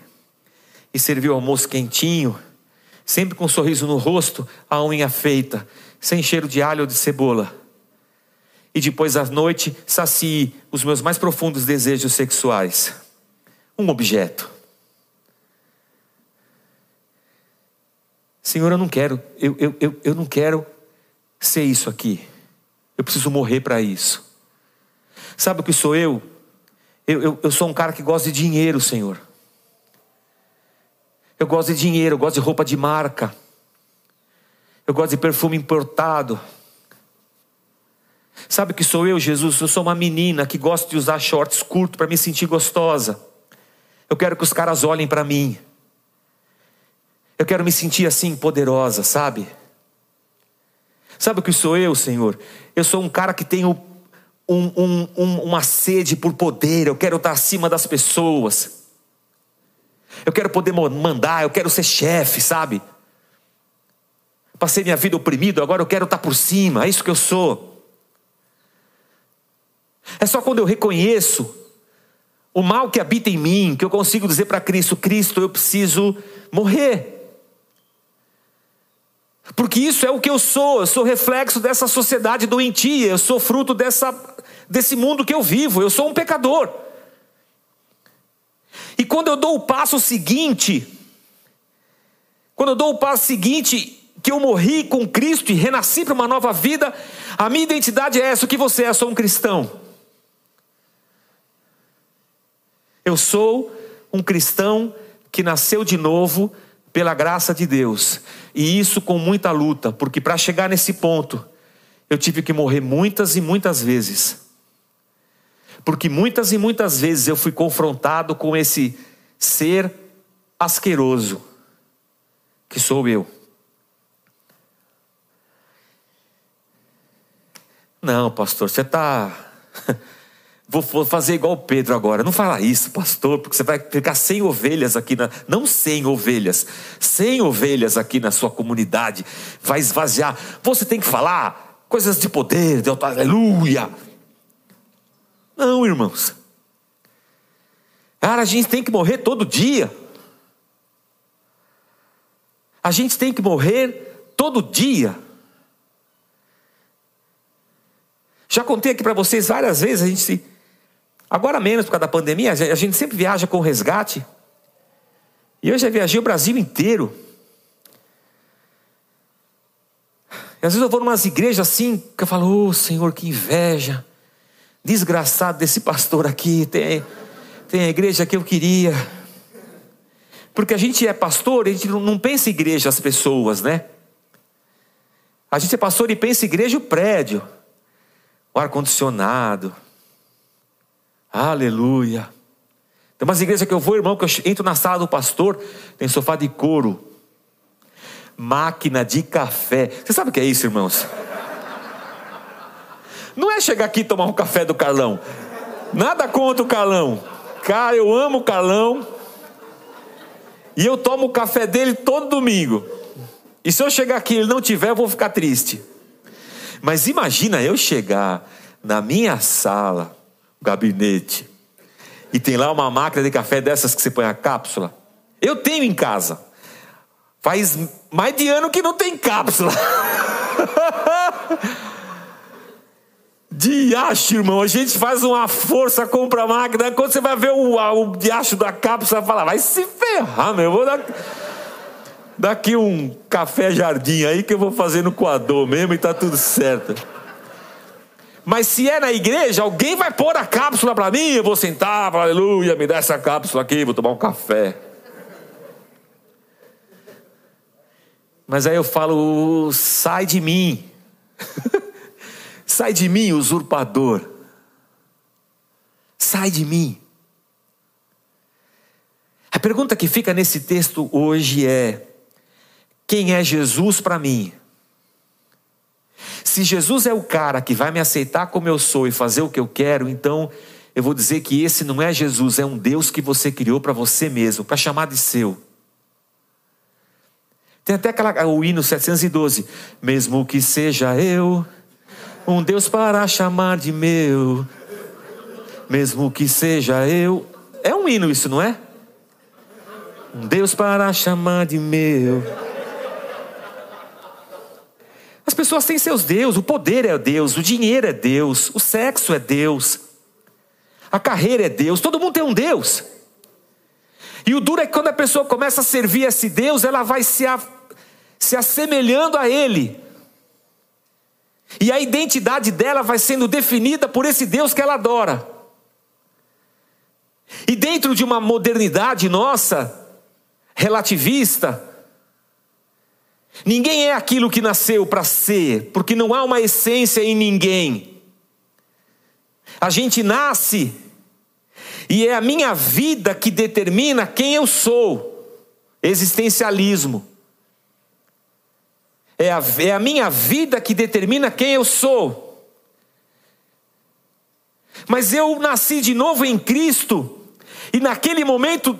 S1: e servir o almoço quentinho, sempre com um sorriso no rosto, a unha feita, sem cheiro de alho ou de cebola. E depois à noite sacie os meus mais profundos desejos sexuais. Um objeto. Senhor, eu não quero, eu, eu, eu, eu não quero ser isso aqui. Eu preciso morrer para isso. Sabe o que sou eu? Eu, eu? eu sou um cara que gosta de dinheiro, Senhor. Eu gosto de dinheiro, eu gosto de roupa de marca. Eu gosto de perfume importado. Sabe o que sou eu, Jesus? Eu sou uma menina que gosta de usar shorts curtos para me sentir gostosa. Eu quero que os caras olhem para mim. Eu quero me sentir assim, poderosa, sabe? Sabe o que sou eu, Senhor? Eu sou um cara que tenho um, um, um, uma sede por poder, eu quero estar acima das pessoas. Eu quero poder mandar, eu quero ser chefe, sabe? Passei minha vida oprimido, agora eu quero estar por cima, é isso que eu sou. É só quando eu reconheço o mal que habita em mim que eu consigo dizer para Cristo: Cristo, eu preciso morrer. Porque isso é o que eu sou, eu sou reflexo dessa sociedade doentia, eu sou fruto dessa, desse mundo que eu vivo, eu sou um pecador. E quando eu dou o passo seguinte, quando eu dou o passo seguinte, que eu morri com Cristo e renasci para uma nova vida, a minha identidade é essa: o que você é? Eu sou um cristão. Eu sou um cristão que nasceu de novo pela graça de Deus. E isso com muita luta, porque para chegar nesse ponto, eu tive que morrer muitas e muitas vezes. Porque muitas e muitas vezes eu fui confrontado com esse ser asqueroso, que sou eu. Não, pastor, você está Vou fazer igual o Pedro agora. Não fala isso, pastor, porque você vai ficar sem ovelhas aqui na. Não sem ovelhas, sem ovelhas aqui na sua comunidade. Vai esvaziar. Você tem que falar coisas de poder, de aleluia. Não, irmãos. Cara, a gente tem que morrer todo dia. A gente tem que morrer todo dia. Já contei aqui para vocês várias vezes, a gente se Agora menos por causa da pandemia, a gente sempre viaja com resgate. E eu já viajei o Brasil inteiro. E às vezes eu vou em umas igrejas assim, que eu falo, oh Senhor, que inveja. Desgraçado desse pastor aqui. Tem, tem a igreja que eu queria. Porque a gente é pastor, a gente não pensa igreja as pessoas, né? A gente é pastor e pensa igreja o prédio, o ar-condicionado, Aleluia. Tem umas igrejas que eu vou, irmão, que eu entro na sala do pastor, tem sofá de couro, máquina de café. Você sabe o que é isso, irmãos? Não é chegar aqui e tomar um café do Carlão. Nada contra o Carlão. Cara, eu amo o Carlão. E eu tomo o café dele todo domingo. E se eu chegar aqui e ele não tiver, eu vou ficar triste. Mas imagina eu chegar na minha sala, gabinete. E tem lá uma máquina de café dessas que você põe a cápsula. Eu tenho em casa. Faz mais de ano que não tem cápsula. Diacho, irmão, a gente faz uma força, compra a máquina. Quando você vai ver o, o diacho da cápsula, fala, vai se ferrar, meu. Eu vou dar, daqui um café jardim aí que eu vou fazer no coador mesmo e tá tudo certo. Mas se é na igreja, alguém vai pôr a cápsula para mim, eu vou sentar, aleluia, me dá essa cápsula aqui, vou tomar um café. Mas aí eu falo, sai de mim. sai de mim, usurpador. Sai de mim. A pergunta que fica nesse texto hoje é: quem é Jesus para mim? Se Jesus é o cara que vai me aceitar como eu sou e fazer o que eu quero, então eu vou dizer que esse não é Jesus, é um Deus que você criou para você mesmo, para chamar de seu. Tem até aquela, o hino 712, mesmo que seja eu, um Deus para chamar de meu, mesmo que seja eu. É um hino isso, não é? Um Deus para chamar de meu. As pessoas têm seus deuses, o poder é Deus, o dinheiro é Deus, o sexo é Deus, a carreira é Deus, todo mundo tem um Deus. E o duro é que quando a pessoa começa a servir esse Deus, ela vai se, a, se assemelhando a Ele. E a identidade dela vai sendo definida por esse Deus que ela adora. E dentro de uma modernidade nossa, relativista, Ninguém é aquilo que nasceu para ser, porque não há uma essência em ninguém. A gente nasce e é a minha vida que determina quem eu sou. Existencialismo. É a, é a minha vida que determina quem eu sou. Mas eu nasci de novo em Cristo, e naquele momento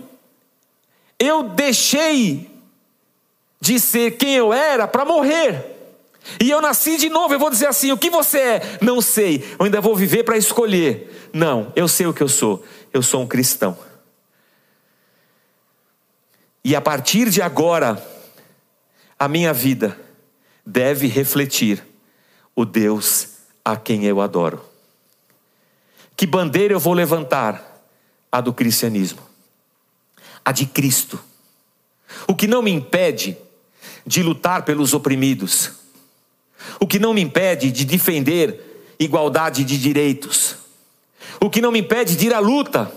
S1: eu deixei de ser quem eu era para morrer. E eu nasci de novo. Eu vou dizer assim: o que você é? Não sei. Eu ainda vou viver para escolher. Não, eu sei o que eu sou. Eu sou um cristão. E a partir de agora, a minha vida deve refletir o Deus a quem eu adoro. Que bandeira eu vou levantar? A do cristianismo, a de Cristo. O que não me impede de lutar pelos oprimidos, o que não me impede de defender igualdade de direitos, o que não me impede de ir à luta.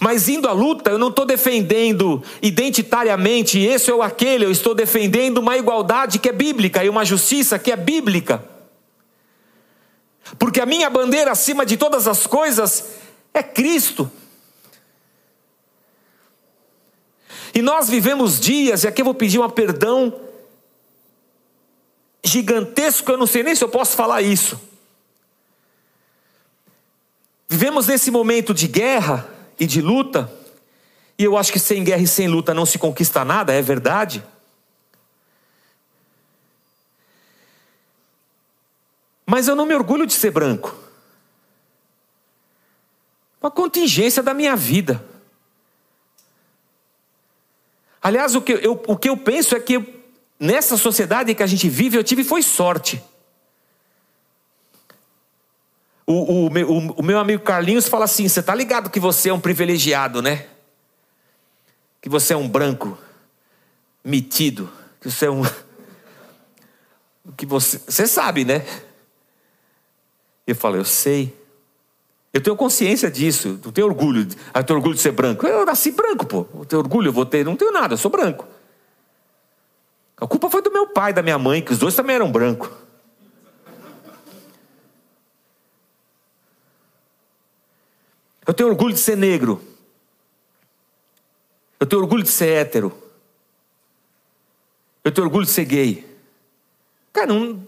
S1: Mas indo à luta, eu não estou defendendo identitariamente esse ou aquele, eu estou defendendo uma igualdade que é bíblica e uma justiça que é bíblica. Porque a minha bandeira acima de todas as coisas é Cristo. E nós vivemos dias, e aqui eu vou pedir um perdão gigantesco, eu não sei nem se eu posso falar isso. Vivemos nesse momento de guerra e de luta, e eu acho que sem guerra e sem luta não se conquista nada, é verdade. Mas eu não me orgulho de ser branco. Uma contingência da minha vida. Aliás, o que eu, o que eu penso é que nessa sociedade que a gente vive, eu tive foi sorte. O, o, o, o meu amigo Carlinhos fala assim: você tá ligado que você é um privilegiado, né? Que você é um branco metido, que você é um. que você. Você sabe, né? Eu falo, eu sei. Eu tenho consciência disso, não tenho orgulho. Eu tenho orgulho de ser branco. Eu nasci branco, pô. Eu tenho orgulho, eu vou ter. Não tenho nada, eu sou branco. A culpa foi do meu pai da minha mãe, que os dois também eram brancos. Eu tenho orgulho de ser negro. Eu tenho orgulho de ser hétero. Eu tenho orgulho de ser gay. Cara, não,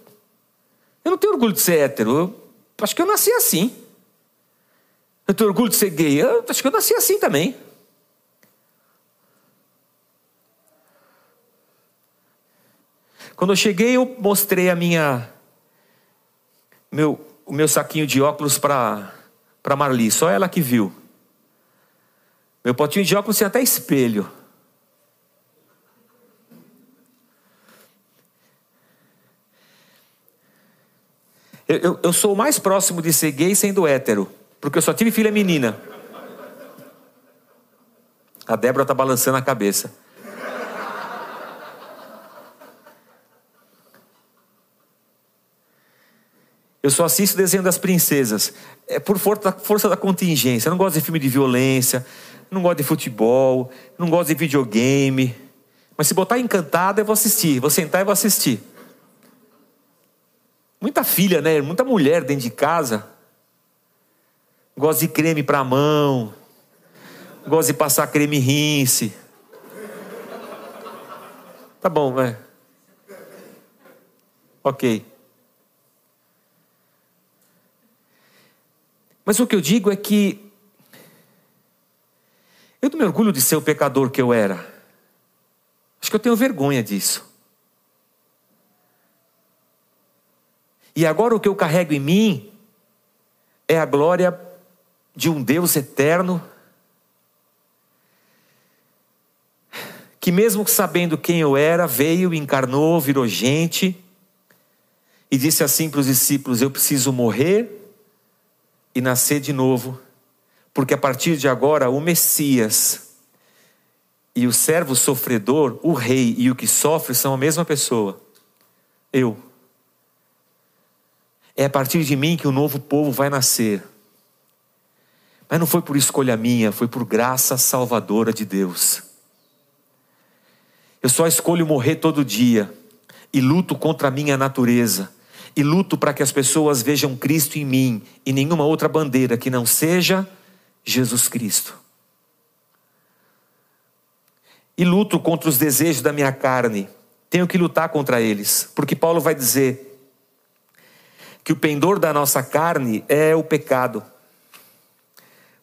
S1: eu não tenho orgulho de ser hétero. Eu acho que eu nasci assim. Eu tenho orgulho de ser gay. Eu acho que eu nasci assim também. Quando eu cheguei, eu mostrei a minha meu, o meu saquinho de óculos para para Marli, só ela que viu. Meu potinho de óculos tinha até espelho. Eu, eu, eu, sou o mais próximo de ser gay sendo hétero, porque eu só tive filha menina. A Débora está balançando a cabeça. Eu só assisto desenho das princesas. É por força, força da contingência. Eu não gosto de filme de violência, não gosto de futebol, não gosto de videogame. Mas se botar encantado, eu vou assistir. Vou sentar e vou assistir. Muita filha, né? Muita mulher dentro de casa. Gosta de creme para mão. Gosta de passar creme rinse. Tá bom, vai. Ok. Mas o que eu digo é que eu não me orgulho de ser o pecador que eu era. Acho que eu tenho vergonha disso. E agora o que eu carrego em mim é a glória de um Deus eterno, que mesmo sabendo quem eu era, veio, encarnou, virou gente, e disse assim para os discípulos: Eu preciso morrer e nascer de novo, porque a partir de agora o Messias e o servo sofredor, o rei e o que sofre são a mesma pessoa. Eu. É a partir de mim que o novo povo vai nascer. Mas não foi por escolha minha, foi por graça salvadora de Deus. Eu só escolho morrer todo dia e luto contra a minha natureza e luto para que as pessoas vejam Cristo em mim e nenhuma outra bandeira que não seja Jesus Cristo. E luto contra os desejos da minha carne. Tenho que lutar contra eles, porque Paulo vai dizer que o pendor da nossa carne é o pecado.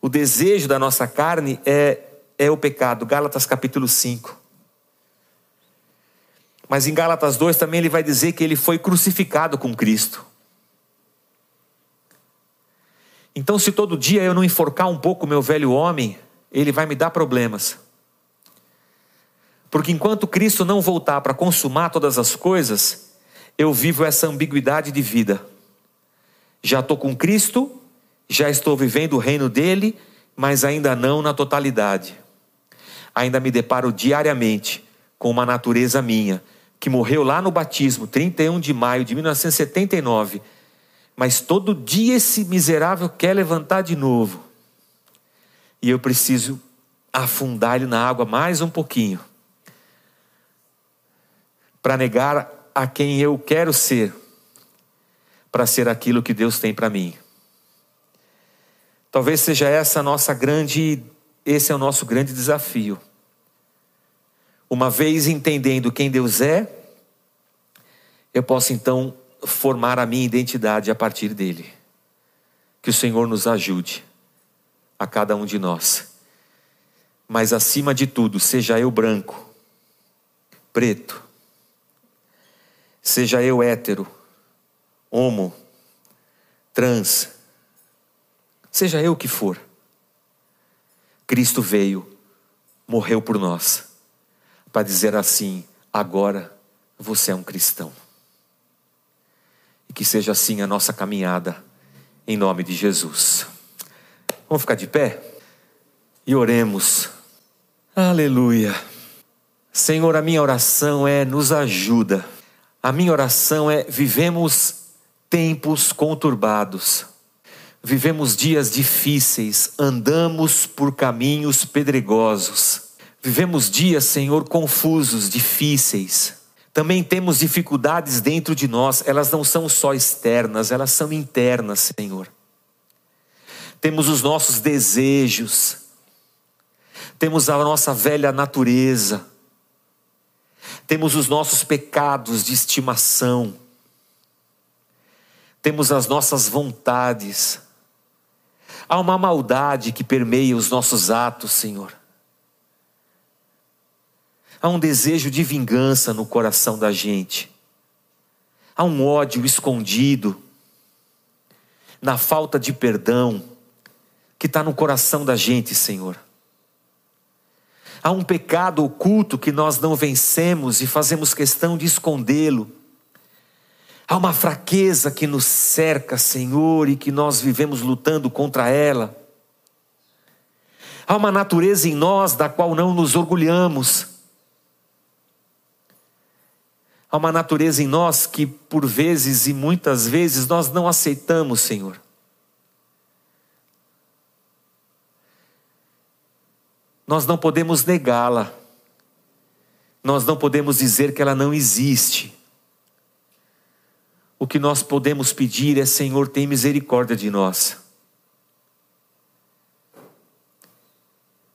S1: O desejo da nossa carne é, é o pecado. Gálatas capítulo 5. Mas em Gálatas 2 também ele vai dizer que ele foi crucificado com Cristo. Então, se todo dia eu não enforcar um pouco meu velho homem, ele vai me dar problemas. Porque enquanto Cristo não voltar para consumar todas as coisas, eu vivo essa ambiguidade de vida. Já estou com Cristo, já estou vivendo o reino dele, mas ainda não na totalidade. Ainda me deparo diariamente com uma natureza minha, que morreu lá no batismo, 31 de maio de 1979. Mas todo dia esse miserável quer levantar de novo. E eu preciso afundar ele na água mais um pouquinho para negar a quem eu quero ser, para ser aquilo que Deus tem para mim. Talvez seja essa nossa grande, esse é o nosso grande desafio. Uma vez entendendo quem Deus é, eu posso então formar a minha identidade a partir dele. Que o Senhor nos ajude, a cada um de nós. Mas acima de tudo, seja eu branco, preto, seja eu hétero, homo, trans, seja eu que for, Cristo veio, morreu por nós, para dizer assim: agora você é um cristão. E que seja assim a nossa caminhada, em nome de Jesus. Vamos ficar de pé e oremos. Aleluia. Senhor, a minha oração é: nos ajuda a minha oração é: vivemos tempos conturbados, vivemos dias difíceis, andamos por caminhos pedregosos, vivemos dias, Senhor, confusos, difíceis. Também temos dificuldades dentro de nós, elas não são só externas, elas são internas, Senhor. Temos os nossos desejos, temos a nossa velha natureza, temos os nossos pecados de estimação, temos as nossas vontades, há uma maldade que permeia os nossos atos, Senhor. Há um desejo de vingança no coração da gente, há um ódio escondido, na falta de perdão que está no coração da gente, Senhor. Há um pecado oculto que nós não vencemos e fazemos questão de escondê-lo. Há uma fraqueza que nos cerca, Senhor, e que nós vivemos lutando contra ela. Há uma natureza em nós da qual não nos orgulhamos. Há uma natureza em nós que, por vezes e muitas vezes, nós não aceitamos, Senhor. Nós não podemos negá-la. Nós não podemos dizer que ela não existe. O que nós podemos pedir é: Senhor, tem misericórdia de nós.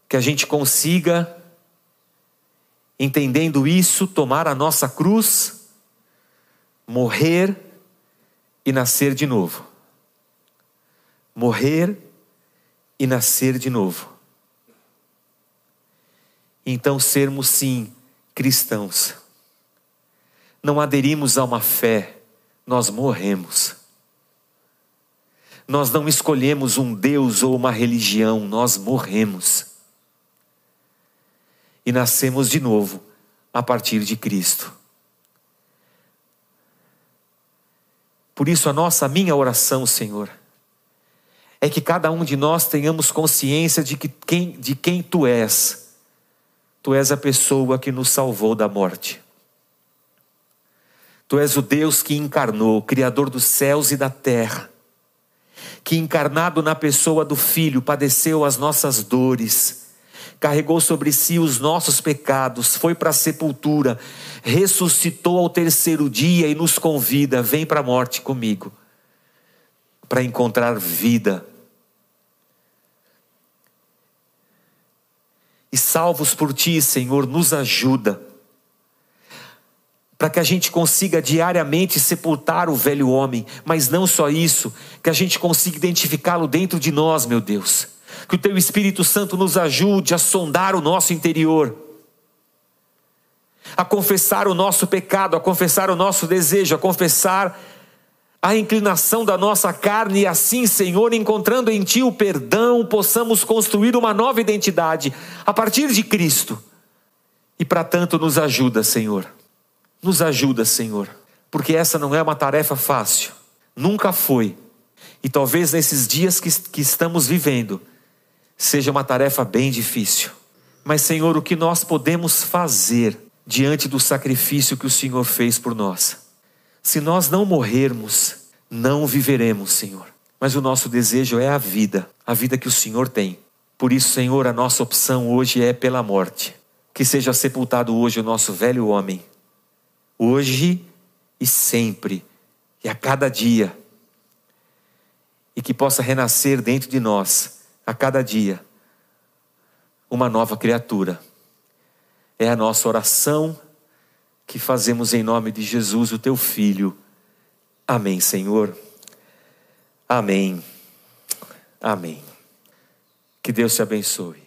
S1: Que a gente consiga, entendendo isso, tomar a nossa cruz, morrer e nascer de novo. Morrer e nascer de novo então sermos sim cristãos. Não aderimos a uma fé, nós morremos. Nós não escolhemos um Deus ou uma religião, nós morremos. E nascemos de novo a partir de Cristo. Por isso, a nossa, a minha oração, Senhor, é que cada um de nós tenhamos consciência de, que quem, de quem Tu és Tu és a pessoa que nos salvou da morte. Tu és o Deus que encarnou, Criador dos céus e da terra, que encarnado na pessoa do Filho padeceu as nossas dores, carregou sobre si os nossos pecados, foi para a sepultura, ressuscitou ao terceiro dia e nos convida: vem para a morte comigo, para encontrar vida e salvos por Ti, Senhor, nos ajuda. Para que a gente consiga diariamente sepultar o velho homem, mas não só isso, que a gente consiga identificá-lo dentro de nós, meu Deus. Que o teu Espírito Santo nos ajude a sondar o nosso interior, a confessar o nosso pecado, a confessar o nosso desejo, a confessar a inclinação da nossa carne e assim, Senhor, encontrando em Ti o perdão, possamos construir uma nova identidade a partir de Cristo. E para tanto, nos ajuda, Senhor. Nos ajuda, Senhor, porque essa não é uma tarefa fácil, nunca foi. E talvez nesses dias que, que estamos vivendo, seja uma tarefa bem difícil. Mas, Senhor, o que nós podemos fazer diante do sacrifício que o Senhor fez por nós? Se nós não morrermos, não viveremos, Senhor. Mas o nosso desejo é a vida, a vida que o Senhor tem. Por isso, Senhor, a nossa opção hoje é pela morte. Que seja sepultado hoje o nosso velho homem, hoje e sempre, e a cada dia. E que possa renascer dentro de nós, a cada dia, uma nova criatura. É a nossa oração que fazemos em nome de Jesus, o teu filho. Amém, Senhor. Amém. Amém. Que Deus te abençoe.